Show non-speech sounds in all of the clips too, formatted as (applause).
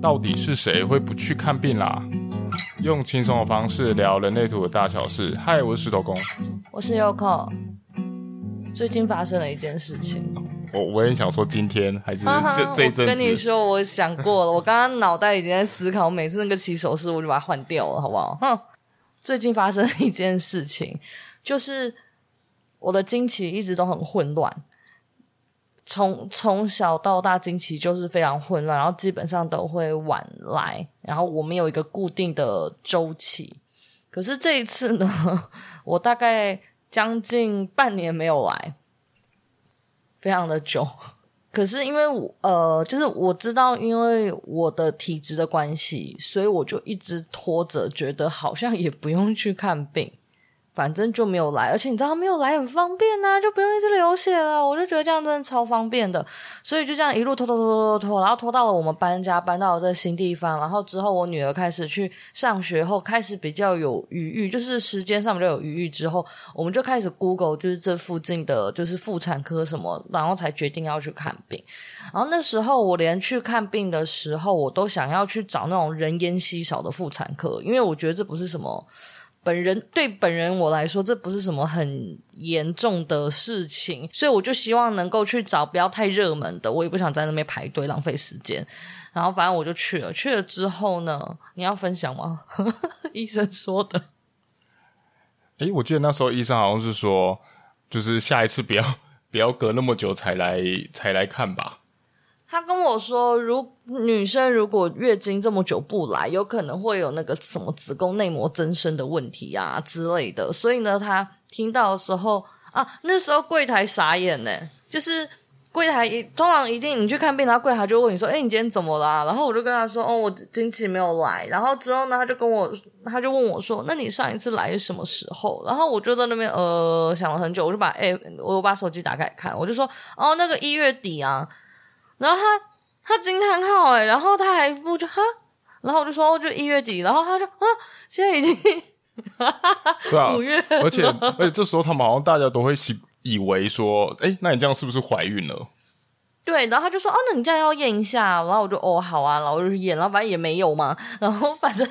到底是谁会不去看病啦？用轻松的方式聊人类图的大小事。嗨，我是石头公，我是 Yoko。最近发生了一件事情，我我也想说今天还是这这一阵子。我跟你说，我想过了，我刚刚脑袋已经在思考，每次那个起手式我就把它换掉了，好不好？哼，最近发生了一件事情，就是我的经期一直都很混乱。从从小到大，经期就是非常混乱，然后基本上都会晚来，然后我们有一个固定的周期。可是这一次呢，(laughs) 我大概将近半年没有来，非常的久。可是因为呃，就是我知道，因为我的体质的关系，所以我就一直拖着，觉得好像也不用去看病。反正就没有来，而且你知道没有来很方便呐、啊，就不用一直流血了。我就觉得这样真的超方便的，所以就这样一路拖拖拖拖拖拖，然后拖到了我们搬家，搬到了这新地方。然后之后我女儿开始去上学后，开始比较有余裕，就是时间上比较有余裕之后，我们就开始 Google，就是这附近的就是妇产科什么，然后才决定要去看病。然后那时候我连去看病的时候，我都想要去找那种人烟稀少的妇产科，因为我觉得这不是什么。本人对本人我来说，这不是什么很严重的事情，所以我就希望能够去找不要太热门的，我也不想在那边排队浪费时间。然后反正我就去了，去了之后呢，你要分享吗？(laughs) 医生说的。诶，我记得那时候医生好像是说，就是下一次不要不要隔那么久才来才来看吧。他跟我说，如女生如果月经这么久不来，有可能会有那个什么子宫内膜增生的问题啊之类的。所以呢，他听到的时候啊，那时候柜台傻眼呢，就是柜台一通常一定你去看病，然后柜台就问你说：“哎，你今天怎么啦？”然后我就跟他说：“哦，我经期没有来。”然后之后呢，他就跟我，他就问我说：“那你上一次来是什么时候？”然后我就在那边呃想了很久，我就把哎，我把手机打开看，我就说：“哦，那个一月底啊。”然后他他惊叹号哎，然后他还附就哈，然后我就说哦，就一月底，然后他就啊，现在已经哈哈哈，对啊，(laughs) 五月，而且而且这时候他们好像大家都会以为说，哎，那你这样是不是怀孕了？对，然后他就说哦，那你这样要验一下，然后我就哦好啊，然后我就去验，然后反正也没有嘛，然后反正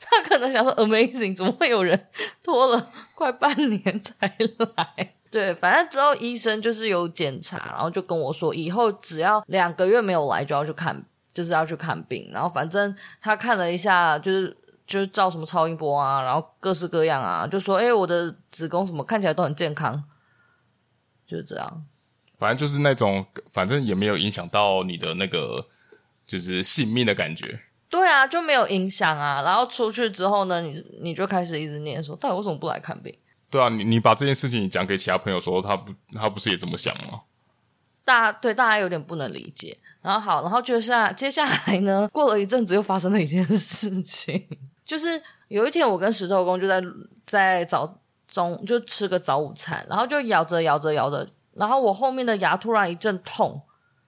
他可能想说 amazing，怎么会有人拖了快半年才来？对，反正之后医生就是有检查，然后就跟我说，以后只要两个月没有来，就要去看，就是要去看病。然后反正他看了一下，就是就是照什么超音波啊，然后各式各样啊，就说，哎，我的子宫什么看起来都很健康，就是这样。反正就是那种，反正也没有影响到你的那个，就是性命的感觉。对啊，就没有影响啊。然后出去之后呢，你你就开始一直念说，到底为什么不来看病？对啊，你你把这件事情讲给其他朋友说，他不他不是也这么想吗？大家对大家有点不能理解。然后好，然后接下接下来呢，过了一阵子又发生了一件 (laughs) 事情，就是有一天我跟石头公就在在早中就吃个早午餐，然后就咬着咬着咬着，然后我后面的牙突然一阵痛，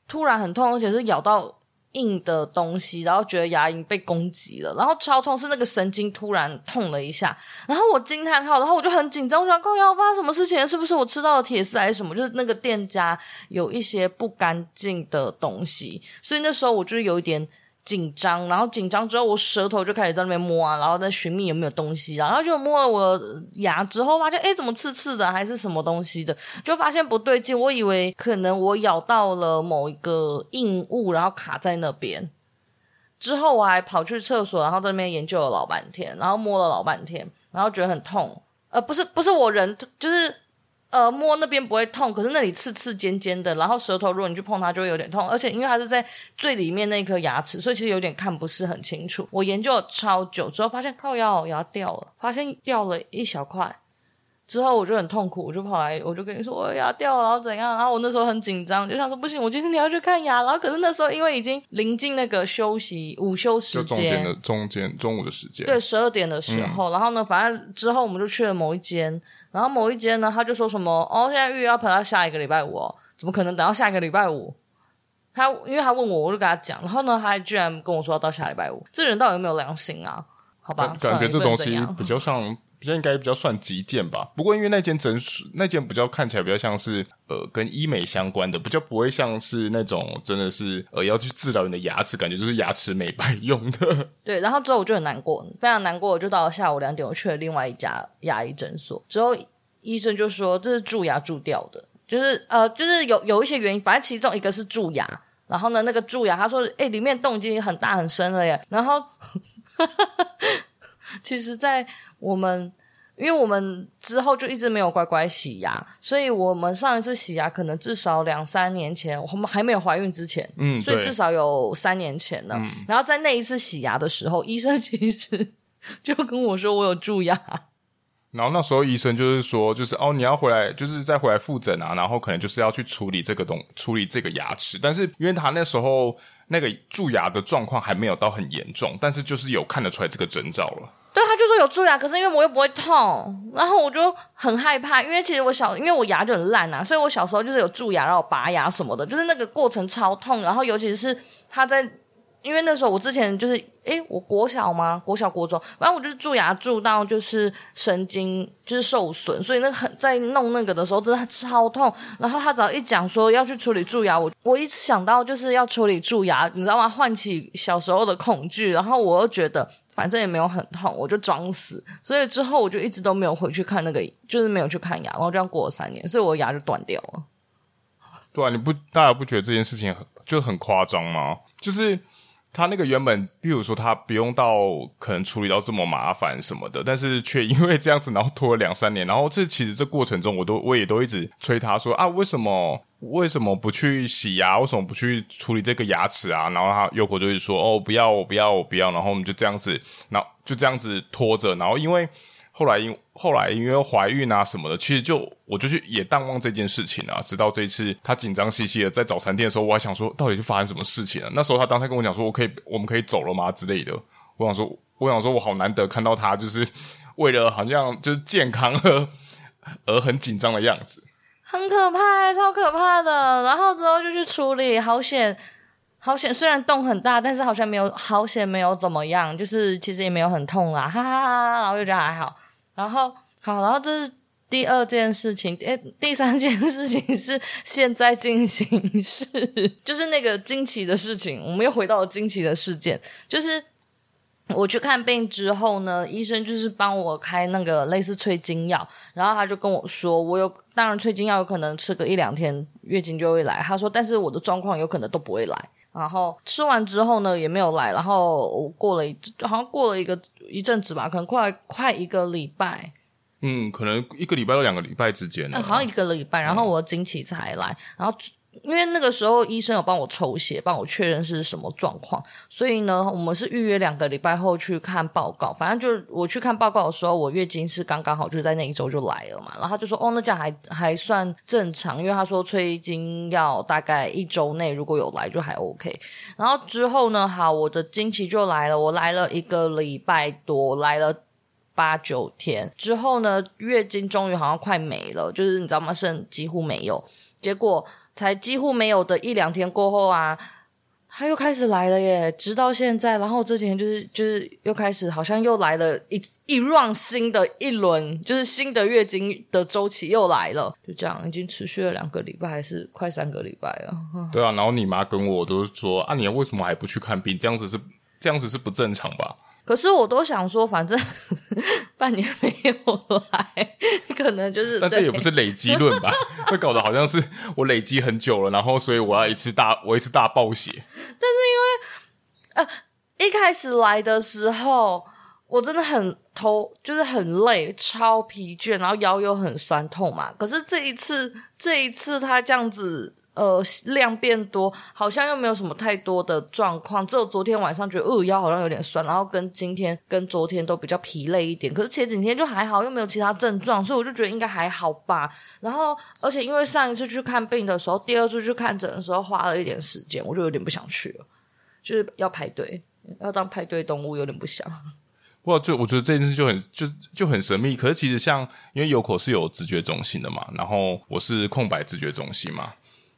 突然很痛，而且是咬到。硬的东西，然后觉得牙龈被攻击了，然后超痛，是那个神经突然痛了一下，然后我惊叹号，然后我就很紧张，我想，靠要发生什么事情？是不是我吃到了铁丝还是什么？就是那个店家有一些不干净的东西，所以那时候我就有一点。紧张，然后紧张之后，我舌头就开始在那边摸啊，然后在寻觅有没有东西，然后就摸了我牙之后，发现诶怎么刺刺的，还是什么东西的，就发现不对劲，我以为可能我咬到了某一个硬物，然后卡在那边。之后我还跑去厕所，然后在那边研究了老半天，然后摸了老半天，然后觉得很痛，呃，不是不是我人，就是。呃，摸那边不会痛，可是那里刺刺尖尖的，然后舌头如果你去碰它就会有点痛，而且因为它是在最里面那一颗牙齿，所以其实有点看不是很清楚。我研究了超久之后，发现靠腰牙掉了，发现掉了一小块，之后我就很痛苦，我就跑来，我就跟你说我牙掉了，然后怎样？然后我那时候很紧张，就想说不行，我今天你要去看牙。然后可是那时候因为已经临近那个休息午休时间，就中间的中间中午的时间，对，十二点的时候，嗯、然后呢，反正之后我们就去了某一间。然后某一间呢，他就说什么哦，现在预约要排到下一个礼拜五哦，怎么可能等到下一个礼拜五？他因为他问我，我就跟他讲，然后呢，他还居然跟我说要到下礼拜五，这人到底有没有良心啊？好吧，感觉这东西比较像比较应该比较算急件吧。不过因为那间诊所那间比较看起来比较像是呃跟医美相关的，比较不会像是那种真的是呃要去治疗你的牙齿，感觉就是牙齿美白用的。(laughs) 对，然后之后我就很难过，非常难过。我就到了下午两点，我去了另外一家牙医诊所，之后医生就说这是蛀牙蛀掉的，就是呃就是有有一些原因，反正其中一个是蛀牙。然后呢，那个蛀牙，他说：“哎，里面洞已经很大很深了耶。”然后，(laughs) 其实，在我们，因为我们之后就一直没有乖乖洗牙，所以我们上一次洗牙可能至少两三年前，我们还没有怀孕之前，嗯，所以至少有三年前了。嗯，然后在那一次洗牙的时候，医生 (laughs) 其实就跟我说我有蛀牙。然后那时候医生就是说，就是哦，你要回来，就是再回来复诊啊，然后可能就是要去处理这个东，处理这个牙齿。但是因为他那时候那个蛀牙的状况还没有到很严重，但是就是有看得出来这个征兆了。对，他就说有蛀牙，可是因为我又不会痛，然后我就很害怕，因为其实我小，因为我牙就很烂啊，所以我小时候就是有蛀牙，然后拔牙什么的，就是那个过程超痛，然后尤其是他在。因为那时候我之前就是，诶，我国小吗？国小国中，反正我就是蛀牙蛀到就是神经就是受损，所以那很在弄那个的时候真的超痛。然后他只要一讲说要去处理蛀牙，我我一想到就是要处理蛀牙，你知道吗？唤起小时候的恐惧，然后我又觉得反正也没有很痛，我就装死。所以之后我就一直都没有回去看那个，就是没有去看牙，然后这样过了三年，所以我牙就断掉了。对啊，你不大家不觉得这件事情很就很夸张吗？就是。他那个原本，比如说他不用到可能处理到这么麻烦什么的，但是却因为这样子，然后拖了两三年，然后这其实这过程中，我都 (laughs) 我也都一直催他说啊，为什么 (laughs) 为什么不去洗牙？为什么不去处理这个牙齿啊？然后他有口就是说哦，不要，我不要，我不要，然后我们就这样子，然后就这样子拖着，然后因为。后来因后来因为怀孕啊什么的，其实就我就去也淡忘这件事情啊。直到这一次他紧张兮兮的在早餐店的时候，我还想说到底是发生什么事情了。那时候他当时跟我讲说，我可以我们可以走了吗之类的。我想说我想说我好难得看到他就是为了好像就是健康而而很紧张的样子，很可怕，超可怕的。然后之后就去处理，好险好险，虽然洞很大，但是好像没有好险没有怎么样，就是其实也没有很痛啦，哈哈哈哈。然后就觉得还好。然后好，然后这是第二件事情，诶，第三件事情是现在进行式，就是那个惊奇的事情。我们又回到了惊奇的事件，就是我去看病之后呢，医生就是帮我开那个类似催经药，然后他就跟我说，我有当然催经药有可能吃个一两天月经就会来，他说，但是我的状况有可能都不会来。然后吃完之后呢，也没有来。然后我过了一，好像过了一个一阵子吧，可能快快一个礼拜。嗯，可能一个礼拜到两个礼拜之间。嗯，好像一个礼拜。然后我的经期才来，然后。因为那个时候医生有帮我抽血，帮我确认是什么状况，所以呢，我们是预约两个礼拜后去看报告。反正就是我去看报告的时候，我月经是刚刚好，就在那一周就来了嘛。然后他就说：“哦，那这样还还算正常。”因为他说催经要大概一周内如果有来就还 OK。然后之后呢，好，我的经期就来了，我来了一个礼拜多，来了八九天之后呢，月经终于好像快没了，就是你知道吗？剩几乎没有，结果。才几乎没有的一两天过后啊，他又开始来了耶，直到现在。然后这几天就是就是又开始，好像又来了一一 round 新的一轮，就是新的月经的周期又来了。就这样，已经持续了两个礼拜，还是快三个礼拜了。(laughs) 对啊，然后你妈跟我都说啊，你为什么还不去看病？这样子是这样子是不正常吧？可是我都想说，反正 (laughs) 半年没有来，可能就是……但这也不是累积论吧？(laughs) 会搞得好像是我累积很久了，然后所以我要一次大，我一次大暴血。但是因为呃，一开始来的时候，我真的很头，就是很累，超疲倦，然后腰又很酸痛嘛。可是这一次，这一次他这样子。呃，量变多，好像又没有什么太多的状况，只有昨天晚上觉得，呃，腰好像有点酸，然后跟今天跟昨天都比较疲累一点。可是前几天就还好，又没有其他症状，所以我就觉得应该还好吧。然后，而且因为上一次去看病的时候，第二次去看诊的时候花了一点时间，我就有点不想去了，就是要排队，要当排队动物，有点不想。不，就我觉得这件事就很就就很神秘。可是其实像，因为有口是有直觉中心的嘛，然后我是空白直觉中心嘛。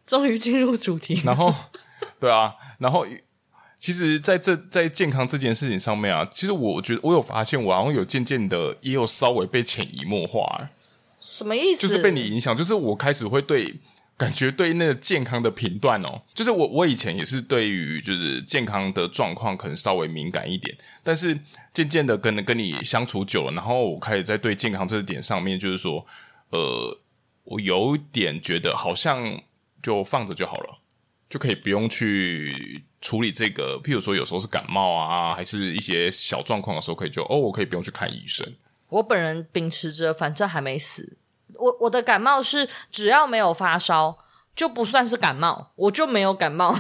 终于进入主题，然后，对啊，然后其实在这在健康这件事情上面啊，其实我觉得我有发现，我好像有渐渐的也有稍微被潜移默化。什么意思？就是被你影响，就是我开始会对感觉对那个健康的评断哦，就是我我以前也是对于就是健康的状况可能稍微敏感一点，但是渐渐的跟跟你相处久了，然后我开始在对健康这个点上面，就是说，呃，我有点觉得好像就放着就好了，就可以不用去处理这个，譬如说有时候是感冒啊，还是一些小状况的时候，可以就哦，我可以不用去看医生。我本人秉持着，反正还没死。我我的感冒是只要没有发烧就不算是感冒，我就没有感冒，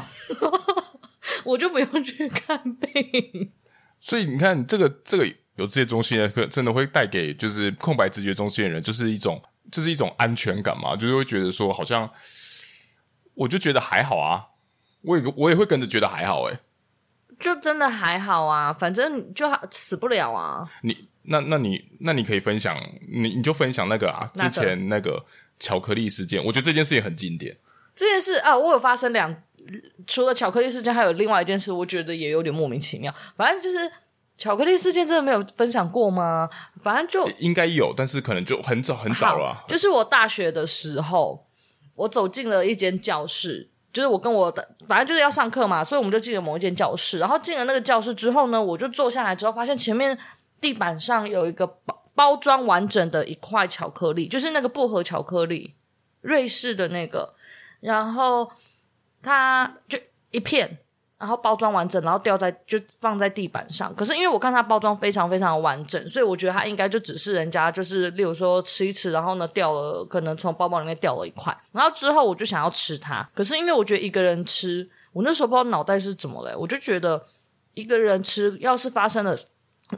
(laughs) 我就不用去看病。(laughs) 所以你看，这个这个有这些中心的课，真的会带给就是空白直觉中心的人，就是一种就是一种安全感嘛，就是会觉得说好像我就觉得还好啊，我也我也会跟着觉得还好诶、欸，就真的还好啊，反正就死不了啊，你。那那你那你可以分享，你你就分享那个啊，之前那个巧克力事件，我觉得这件事也很经典。这件事啊，我有发生两，除了巧克力事件，还有另外一件事，我觉得也有点莫名其妙。反正就是巧克力事件，真的没有分享过吗？反正就应该有，但是可能就很早很早了啊。就是我大学的时候，我走进了一间教室，就是我跟我的，反正就是要上课嘛，所以我们就进了某一间教室。然后进了那个教室之后呢，我就坐下来之后，发现前面。地板上有一个包包装完整的一块巧克力，就是那个薄荷巧克力，瑞士的那个，然后它就一片，然后包装完整，然后掉在就放在地板上。可是因为我看它包装非常非常完整，所以我觉得它应该就只是人家就是，例如说吃一吃，然后呢掉了，可能从包包里面掉了一块，然后之后我就想要吃它，可是因为我觉得一个人吃，我那时候不知道脑袋是怎么嘞，我就觉得一个人吃，要是发生了。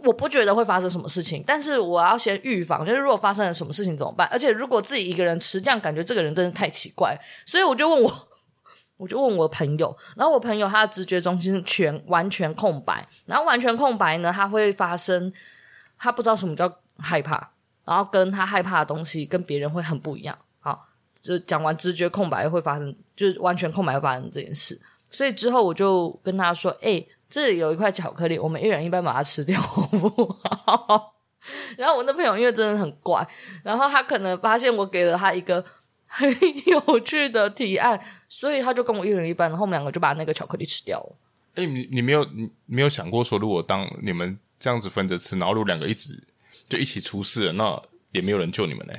我不觉得会发生什么事情，但是我要先预防，就是如果发生了什么事情怎么办？而且如果自己一个人吃，这样感觉这个人真的太奇怪，所以我就问我，(laughs) 我就问我朋友，然后我朋友他的直觉中心全完全空白，然后完全空白呢，他会发生他不知道什么叫害怕，然后跟他害怕的东西跟别人会很不一样。好，就讲完直觉空白会发生，就是完全空白会发生这件事，所以之后我就跟他说，哎。这里有一块巧克力，我们一人一半把它吃掉，好不好？(laughs) 然后我那朋友因为真的很怪，然后他可能发现我给了他一个很有趣的提案，所以他就跟我一人一半，然后我们两个就把那个巧克力吃掉了。哎，你你没有你没有想过说，如果当你们这样子分着吃，然后如果两个一直就一起出事了，那也没有人救你们呢？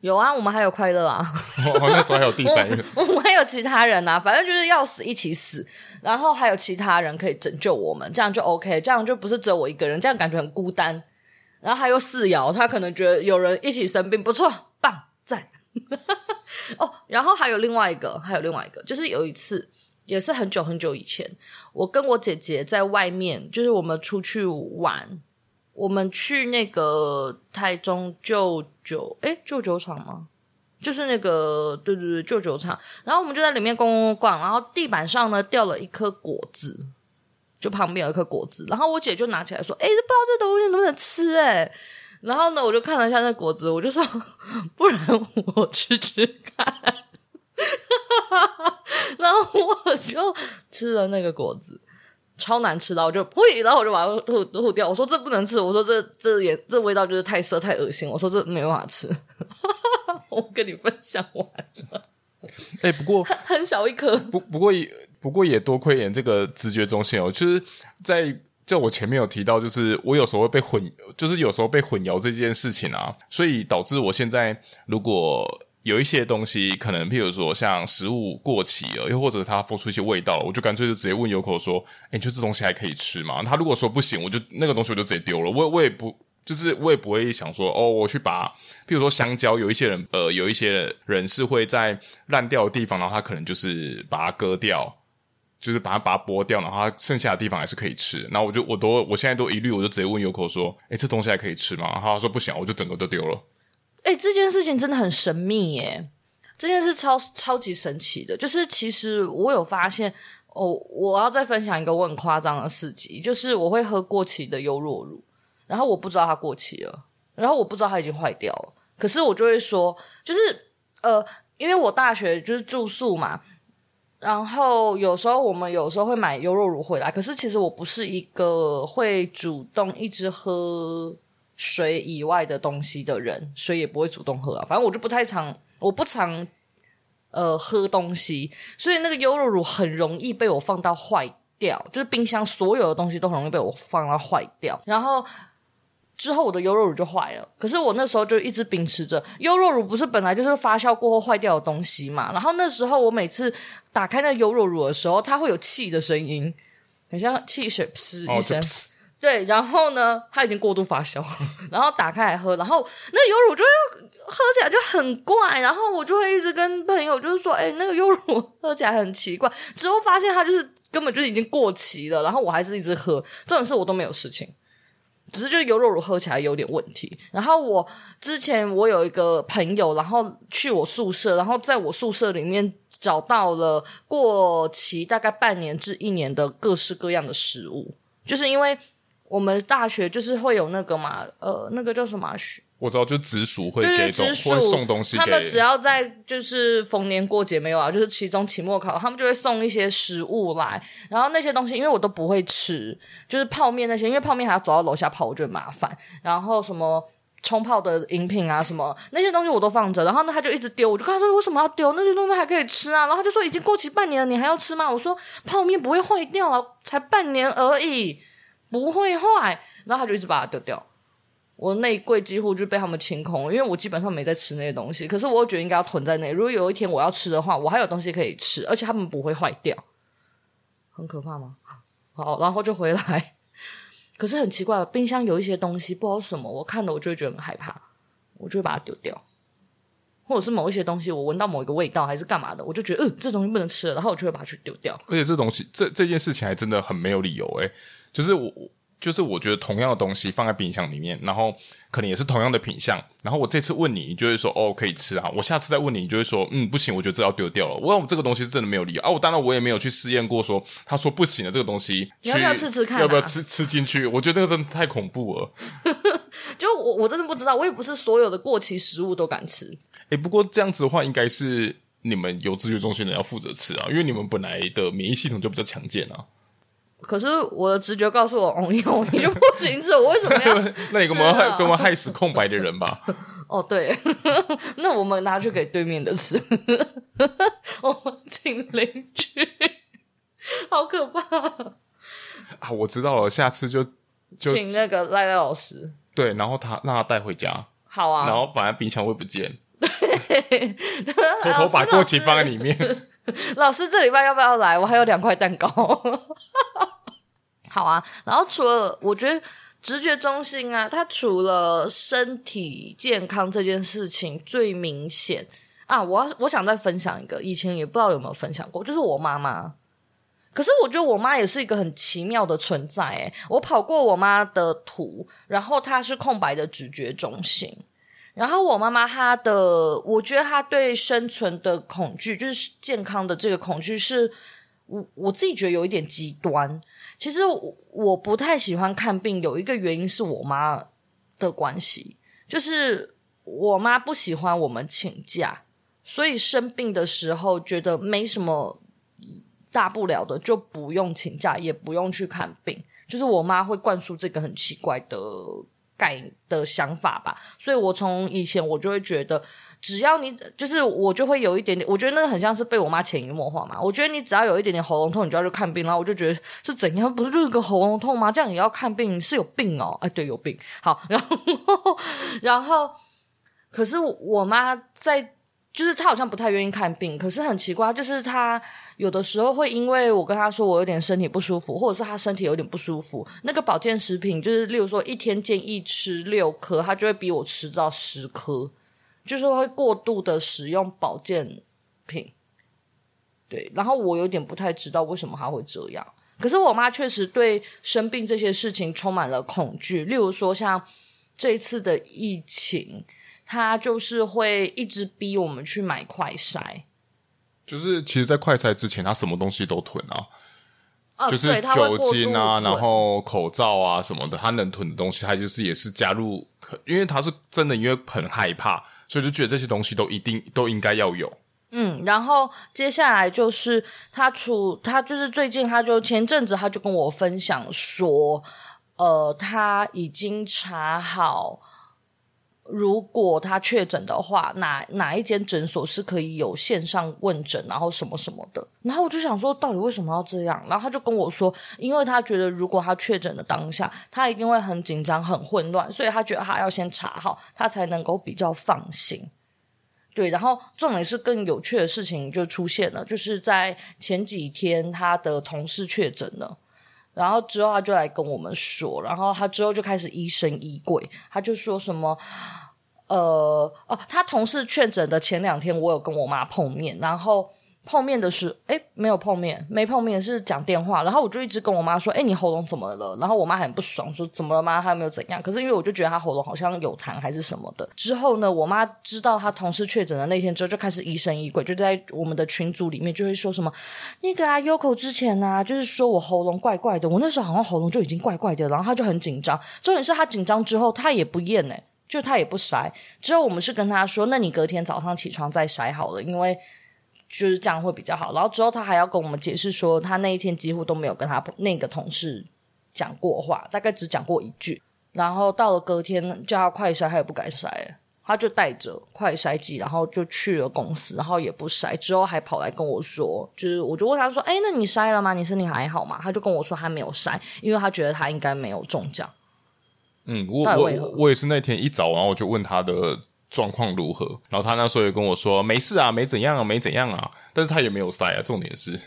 有啊，我们还有快乐啊！哦，那时候还有第三个，(laughs) 我们还有其他人啊，反正就是要死一起死，然后还有其他人可以拯救我们，这样就 OK，这样就不是只有我一个人，这样感觉很孤单。然后还有四爻，他可能觉得有人一起生病，不错，棒赞。(laughs) 哦，然后还有另外一个，还有另外一个，就是有一次，也是很久很久以前，我跟我姐姐在外面，就是我们出去玩。我们去那个台中旧酒，诶，旧酒厂吗？就是那个，对对对，旧酒厂。然后我们就在里面逛逛逛，然后地板上呢掉了一颗果子，就旁边有一颗果子。然后我姐就拿起来说：“诶，不知道这东西能不能吃？”诶，然后呢，我就看了一下那果子，我就说：“不然我吃吃看。”然后我就吃了那个果子。超难吃的，我就呸，然后我就把它吐吐掉。我说这不能吃，我说这这也这味道就是太涩太恶心。我说这没办法吃。(laughs) 我跟你分享完了。哎、欸，不过很小一颗。不不过也不过也多亏点这个直觉中心哦，就是在就我前面有提到，就是我有时候会被混，就是有时候被混淆这件事情啊，所以导致我现在如果。有一些东西可能，譬如说像食物过期了，又或者它发出一些味道了，我就干脆就直接问有口说：“诶，就这东西还可以吃吗？”他如果说不行，我就那个东西我就直接丢了。我我也不就是我也不会想说哦，我去把譬如说香蕉，有一些人呃，有一些人是会在烂掉的地方，然后他可能就是把它割掉，就是把它把它剥掉，然后它剩下的地方还是可以吃。然后我就我都我现在都一律我就直接问有口说：“诶，这东西还可以吃吗？”然后他说不行，我就整个都丢了。哎，这件事情真的很神秘耶！这件事超超级神奇的，就是其实我有发现哦，我要再分享一个我很夸张的事迹，就是我会喝过期的优酪乳，然后我不知道它过期了，然后我不知道它已经坏掉了，可是我就会说，就是呃，因为我大学就是住宿嘛，然后有时候我们有时候会买优酪乳回来，可是其实我不是一个会主动一直喝水以外的东西的人，水也不会主动喝啊。反正我就不太常，我不常呃喝东西，所以那个优酪乳很容易被我放到坏掉，就是冰箱所有的东西都很容易被我放到坏掉，然后。之后我的优酪乳就坏了，可是我那时候就一直秉持着优酪乳不是本来就是发酵过后坏掉的东西嘛。然后那时候我每次打开那优酪乳的时候，它会有气的声音，很像汽水噗一声。哦、对，然后呢，它已经过度发酵，(laughs) 然后打开来喝，然后那优乳就会喝起来就很怪，然后我就会一直跟朋友就是说，哎，那个优乳喝起来很奇怪。之后发现它就是根本就已经过期了，然后我还是一直喝，这种事我都没有事情。只是就优酪乳喝起来有点问题。然后我之前我有一个朋友，然后去我宿舍，然后在我宿舍里面找到了过期大概半年至一年的各式各样的食物，就是因为我们大学就是会有那个嘛，呃，那个叫什么？我知道，就直属会给东西，会送东西。他们只要在就是逢年过节没有啊，就是期中、期末考，他们就会送一些食物来。然后那些东西，因为我都不会吃，就是泡面那些，因为泡面还要走到楼下泡，我觉得麻烦。然后什么冲泡的饮品啊，什么那些东西我都放着。然后呢，他就一直丢，我就跟他说：“为什么要丢？那些东西还可以吃啊。”然后他就说：“已经过期半年了，你还要吃吗？”我说：“泡面不会坏掉啊，才半年而已，不会坏。”然后他就一直把它丢掉。我内柜几乎就被他们清空了，因为我基本上没在吃那些东西。可是我又觉得应该要囤在那。如果有一天我要吃的话，我还有东西可以吃，而且他们不会坏掉。很可怕吗？好，然后就回来。可是很奇怪，冰箱有一些东西不知道什么，我看了我就会觉得很害怕，我就会把它丢掉。或者是某一些东西，我闻到某一个味道还是干嘛的，我就觉得，嗯、这东西不能吃了，然后我就会把它去丢掉。而且这东西，这这件事情还真的很没有理由诶，就是我。就是我觉得同样的东西放在冰箱里面，然后可能也是同样的品相，然后我这次问你，你就会说哦可以吃啊，我下次再问你，你就会说嗯不行，我觉得这要丢掉了。我我这个东西是真的没有理由啊，我当然我也没有去试验过说，他说不行的这个东西，你要不要吃吃看啊？要不要吃吃进去？我觉得这个真的太恐怖了。(laughs) 就我我真的不知道，我也不是所有的过期食物都敢吃。诶，不过这样子的话，应该是你们有自觉中心的人要负责吃啊，因为你们本来的免疫系统就比较强健啊。可是我的直觉告诉我，哦，你哦，你就不行吃，我为什么要？(laughs) 那你干嘛害干嘛害死空白的人吧？(laughs) 哦，对，那我们拿去给对面的吃。我 (laughs) 们请邻居，好可怕啊！我知道了，下次就就请那个赖赖老师。对，然后他让他带回家。好啊。然后反正冰箱会不见，偷偷把过期放在里面。(laughs) 老师，这礼拜要不要来？我还有两块蛋糕。(laughs) 好啊，然后除了我觉得直觉中心啊，它除了身体健康这件事情最明显啊，我我想再分享一个，以前也不知道有没有分享过，就是我妈妈。可是我觉得我妈也是一个很奇妙的存在，诶，我跑过我妈的图，然后她是空白的直觉中心。然后我妈妈她的，我觉得她对生存的恐惧，就是健康的这个恐惧，是我我自己觉得有一点极端。其实我，不太喜欢看病，有一个原因是我妈的关系，就是我妈不喜欢我们请假，所以生病的时候觉得没什么大不了的，就不用请假，也不用去看病。就是我妈会灌输这个很奇怪的。改的想法吧，所以我从以前我就会觉得，只要你就是我就会有一点点，我觉得那个很像是被我妈潜移默化嘛。我觉得你只要有一点点喉咙痛，你就要去看病，然后我就觉得是怎样，不是就是个喉咙痛吗？这样也要看病，是有病哦。哎，对，有病。好，然后 (laughs) 然后，可是我妈在。就是他好像不太愿意看病，可是很奇怪，就是他有的时候会因为我跟他说我有点身体不舒服，或者是他身体有点不舒服，那个保健食品就是例如说一天建议吃六颗，他就会逼我吃到十颗，就是会过度的使用保健品。对，然后我有点不太知道为什么他会这样，可是我妈确实对生病这些事情充满了恐惧，例如说像这一次的疫情。他就是会一直逼我们去买快筛，就是其实，在快筛之前，他什么东西都囤啊，哦、就是酒精啊，然后口罩啊什么的，他能囤的东西，他就是也是加入，因为他是真的，因为很害怕，所以就觉得这些东西都一定都应该要有。嗯，然后接下来就是他处，他就是最近，他就前阵子他就跟我分享说，呃，他已经查好，如果他确诊的话，哪哪一间诊所是可以有线上问诊，然后什么什么的。然后我就想说，到底为什么要这样？然后他就跟我说，因为他觉得如果他确诊的当下，他一定会很紧张、很混乱，所以他觉得他要先查好，他才能够比较放心。对，然后重点是更有趣的事情就出现了，就是在前几天他的同事确诊了，然后之后他就来跟我们说，然后他之后就开始疑神疑鬼，他就说什么，呃，哦，他同事确诊的前两天，我有跟我妈碰面，然后。碰面的是，诶，没有碰面，没碰面是讲电话，然后我就一直跟我妈说，诶，你喉咙怎么了？然后我妈很不爽，说怎么了吗？还没有怎样？可是因为我就觉得她喉咙好像有痰还是什么的。之后呢，我妈知道她同事确诊的那天之后，就开始疑神疑鬼，就在我们的群组里面就会说什么，那个啊，Yoko 之前啊，就是说我喉咙怪怪的，我那时候好像喉咙就已经怪怪的，然后她就很紧张。重点是她紧张之后，她也不验诶，就她也不筛。之后我们是跟她说，那你隔天早上起床再筛好了，因为。就是这样会比较好，然后之后他还要跟我们解释说，他那一天几乎都没有跟他那个同事讲过话，大概只讲过一句。然后到了隔天叫他快筛，他也不敢筛，他就带着快筛剂，然后就去了公司，然后也不筛。之后还跑来跟我说，就是我就问他说：“哎，那你筛了吗？你身体还好吗？”他就跟我说他没有筛，因为他觉得他应该没有中奖。嗯，我我我也是那天一早，然后我就问他的。状况如何？然后他那时候也跟我说没事啊，没怎样啊，没怎样啊。但是他也没有塞啊。重点是，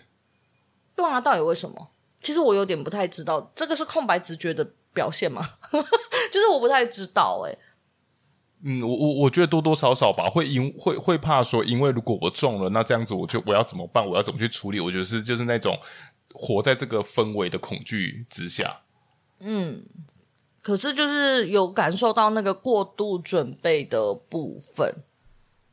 对啊，到底为什么？其实我有点不太知道，这个是空白直觉的表现吗？(laughs) 就是我不太知道诶、欸。嗯，我我我觉得多多少少吧，会因会会怕说，因为如果我中了，那这样子我就我要怎么办？我要怎么去处理？我觉得是就是那种活在这个氛围的恐惧之下。嗯。可是就是有感受到那个过度准备的部分，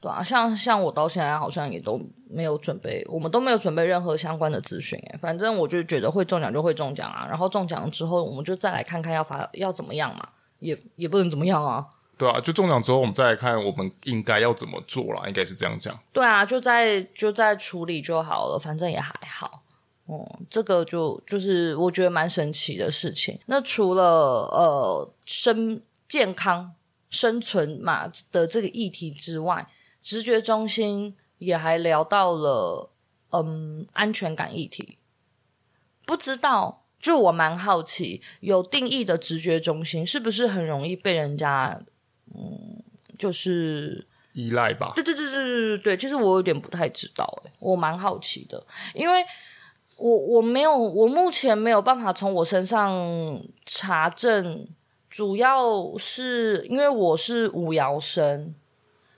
对啊，像像我到现在好像也都没有准备，我们都没有准备任何相关的资讯诶，反正我就觉得会中奖就会中奖啊，然后中奖之后我们就再来看看要发要怎么样嘛，也也不能怎么样啊。对啊，就中奖之后我们再来看我们应该要怎么做啦，应该是这样讲。对啊，就在就在处理就好了，反正也还好。嗯，这个就就是我觉得蛮神奇的事情。那除了呃生健康生存嘛的这个议题之外，直觉中心也还聊到了嗯安全感议题。不知道，就我蛮好奇，有定义的直觉中心是不是很容易被人家嗯就是依赖吧？对对对对对对对，其实我有点不太知道，诶，我蛮好奇的，因为。我我没有，我目前没有办法从我身上查证，主要是因为我是五爻生，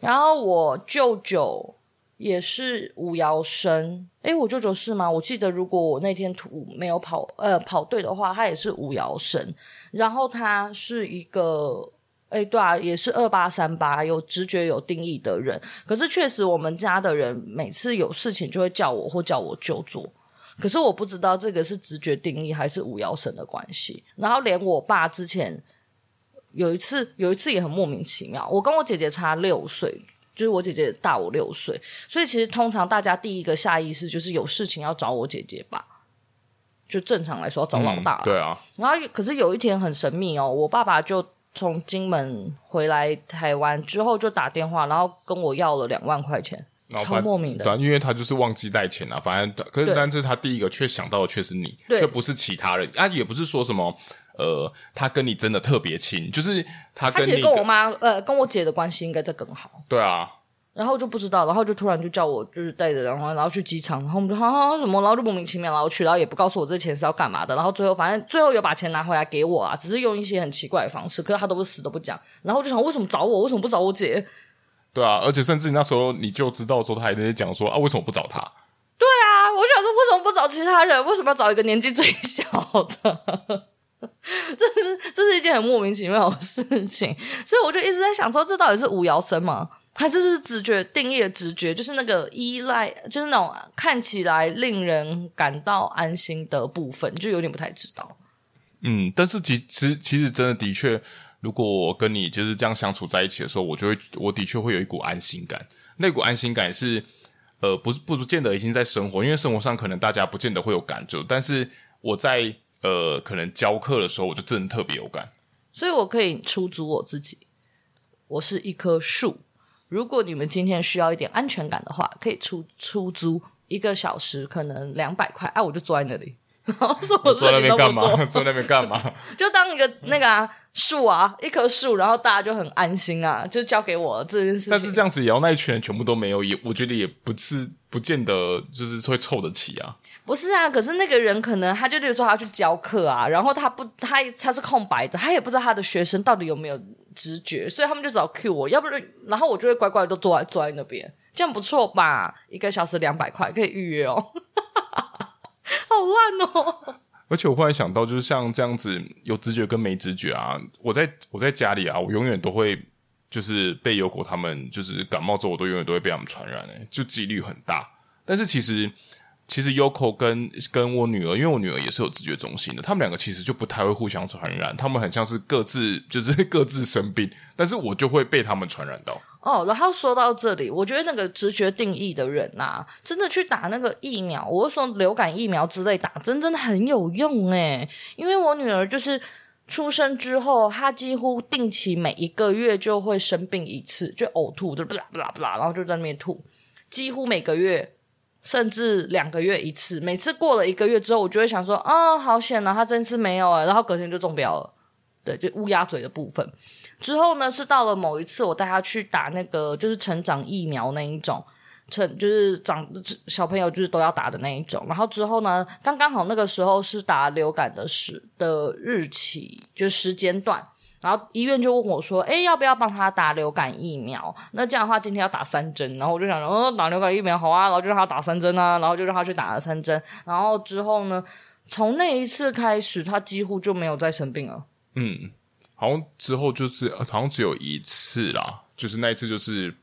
然后我舅舅也是五爻生。诶，我舅舅是吗？我记得如果我那天图没有跑呃跑对的话，他也是五爻生，然后他是一个诶，对啊，也是二八三八，有直觉有定义的人。可是确实，我们家的人每次有事情就会叫我或叫我舅做。可是我不知道这个是直觉定义还是五爻神的关系。然后连我爸之前有一次，有一次也很莫名其妙。我跟我姐姐差六岁，就是我姐姐大我六岁，所以其实通常大家第一个下意识就是有事情要找我姐姐吧。就正常来说要找老大，嗯，对啊。然后可是有一天很神秘哦，我爸爸就从金门回来台湾之后就打电话，然后跟我要了两万块钱。超莫名的，对，因为他就是忘记带钱了。反正，可是，但是他第一个却想到的却是你，却不是其他人。啊，也不是说什么，呃，他跟你真的特别亲，就是他跟你他其实跟我妈，呃，跟我姐的关系应该在更好。对啊，然后就不知道，然后就突然就叫我，就是带着然后然后去机场，然后我们就哈哈什么，然后就莫名其妙，然后去，然后也不告诉我这钱是要干嘛的，然后最后反正最后有把钱拿回来给我啊，只是用一些很奇怪的方式，可是他都是死都不讲，然后我就想为什么找我，为什么不找我姐？对啊，而且甚至你那时候你就知道的时候，他还在讲说啊，为什么不找他？对啊，我想说为什么不找其他人？为什么要找一个年纪最小的？(laughs) 这是这是一件很莫名其妙的事情，所以我就一直在想说，这到底是五爻生吗？还是是直觉定义的直觉？就是那个依赖，就是那种看起来令人感到安心的部分，就有点不太知道。嗯，但是其实其实真的的确。如果我跟你就是这样相处在一起的时候，我就会，我的确会有一股安心感。那股安心感是，呃，不是不见得已经在生活，因为生活上可能大家不见得会有感觉，但是我在呃可能教课的时候，我就真的特别有感。所以我可以出租我自己，我是一棵树。如果你们今天需要一点安全感的话，可以出出租一个小时，可能两百块，啊，我就坐在那里。然后说我坐在那边干嘛？坐在那边干嘛？就当一个那个啊树啊，一棵树，然后大家就很安心啊，就交给我这件事情。但是这样子，也要那一群人全部都没有，也我觉得也不是不见得就是会凑得起啊。不是啊，可是那个人可能他就比如说他要去教课啊，然后他不他他是空白的，他也不知道他的学生到底有没有直觉，所以他们就只要 cue 我，要不然然后我就会乖乖的都坐在坐在那边，这样不错吧？一个小时两百块可以预约哦，好烂哦。而且我忽然想到，就是像这样子有直觉跟没直觉啊，我在我在家里啊，我永远都会就是被优口他们就是感冒之后，我都永远都会被他们传染诶，就几率很大。但是其实其实优口跟跟我女儿，因为我女儿也是有直觉中心的，他们两个其实就不太会互相传染，他们很像是各自就是 (laughs) 各自生病，但是我就会被他们传染到。哦，然后说到这里，我觉得那个直觉定义的人呐、啊，真的去打那个疫苗，我说流感疫苗之类打针，真的很有用诶。因为我女儿就是出生之后，她几乎定期每一个月就会生病一次，就呕吐，就不啦不啦不啦，然后就在那边吐，几乎每个月，甚至两个月一次。每次过了一个月之后，我就会想说，啊、好险啊，她这次没有诶，然后隔天就中标了，对，就乌鸦嘴的部分。之后呢，是到了某一次，我带他去打那个就是成长疫苗那一种，成就是长小朋友就是都要打的那一种。然后之后呢，刚刚好那个时候是打流感的时的日期，就时间段。然后医院就问我说：“诶，要不要帮他打流感疫苗？那这样的话，今天要打三针。”然后我就想说：“哦，打流感疫苗好啊。”然后就让他打三针啊，然后就让他去打了三针。然后之后呢，从那一次开始，他几乎就没有再生病了。嗯。好像之后就是好像只有一次啦，就是那一次就是，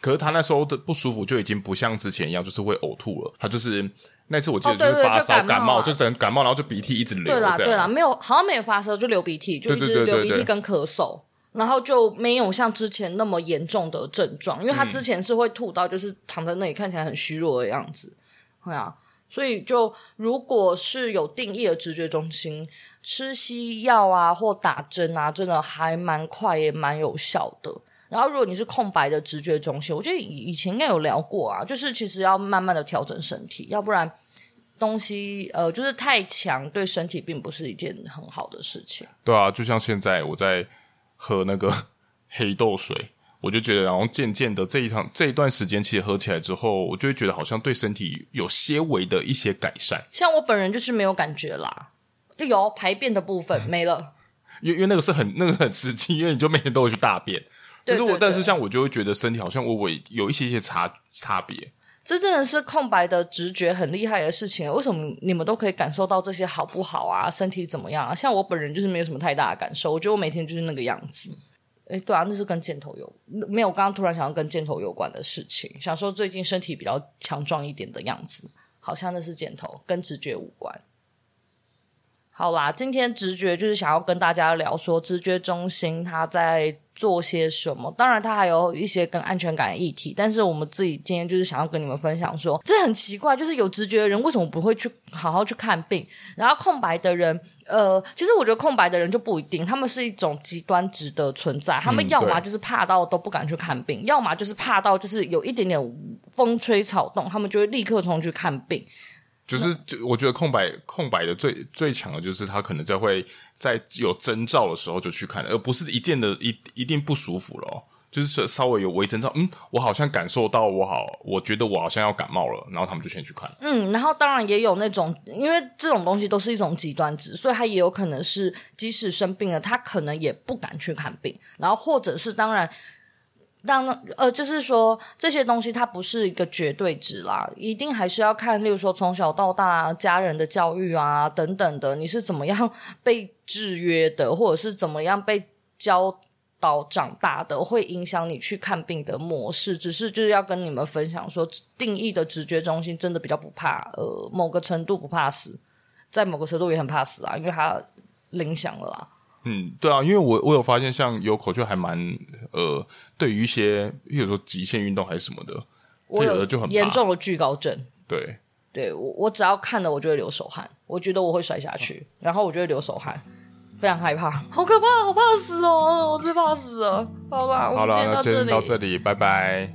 可是他那时候的不舒服就已经不像之前一样，就是会呕吐了。他就是那次我记得就是发烧、哦、感冒，就整感冒，然后就鼻涕一直流。对啦对啦，没有好像没有发烧，就流鼻涕，就一直流鼻涕跟咳嗽，然后就没有像之前那么严重的症状，因为他之前是会吐到就是躺在那里看起来很虚弱的样子，对啊，所以就如果是有定义的直觉中心。吃西药啊，或打针啊，真的还蛮快，也蛮有效的。然后，如果你是空白的直觉中心，我觉得以前应该有聊过啊，就是其实要慢慢的调整身体，要不然东西呃，就是太强，对身体并不是一件很好的事情。对啊，就像现在我在喝那个 (laughs) 黑豆水，我就觉得，然后渐渐的这一场这一段时间，其实喝起来之后，我就会觉得好像对身体有些微的一些改善。像我本人就是没有感觉啦。就有排便的部分 (laughs) 没了，因为因为那个是很那个很实际，因为你就每天都会去大便。对对对，就是我，但是像我就会觉得身体好像我我有一些些差差别。这真的是空白的直觉很厉害的事情。为什么你们都可以感受到这些好不好啊？身体怎么样啊？像我本人就是没有什么太大的感受，我觉得我每天就是那个样子。哎，对啊，那是跟箭头有没有？我刚刚突然想要跟箭头有关的事情，想说最近身体比较强壮一点的样子，好像那是箭头，跟直觉无关。好啦，今天直觉就是想要跟大家聊说，直觉中心它在做些什么。当然，它还有一些跟安全感的议题。但是我们自己今天就是想要跟你们分享说，这很奇怪，就是有直觉的人为什么不会去好好去看病？然后空白的人，呃，其实我觉得空白的人就不一定，他们是一种极端值的存在。他们要么就是怕到都不敢去看病，嗯、要么就是怕到就是有一点点风吹草动，他们就会立刻冲去看病。就是，就我觉得空白空白的最最强的就是他可能在会在有征兆的时候就去看，而不是一见的一一定不舒服了哦。就是稍微有微征兆，嗯，我好像感受到我好，我觉得我好像要感冒了，然后他们就先去看。嗯，然后当然也有那种，因为这种东西都是一种极端值，所以他也有可能是即使生病了，他可能也不敢去看病，然后或者是当然。当呃，就是说这些东西它不是一个绝对值啦，一定还是要看，例如说从小到大家人的教育啊等等的，你是怎么样 (laughs) 被制约的，或者是怎么样被教导长大的，会影响你去看病的模式。只是就是要跟你们分享说，定义的直觉中心真的比较不怕，呃，某个程度不怕死，在某个程度也很怕死啊，因为它影响了啦。嗯，对啊，因为我我有发现，像有口就还蛮呃，对于一些，比如说极限运动还是什么的，我有的就很怕严重的惧高症。对，对我我只要看了，我就会流手汗，我觉得我会摔下去，然后我就会流手汗，非常害怕，(laughs) 好可怕，好怕死哦，我最怕死了。好吧，好了，那今天今天到这里，到这里，拜拜。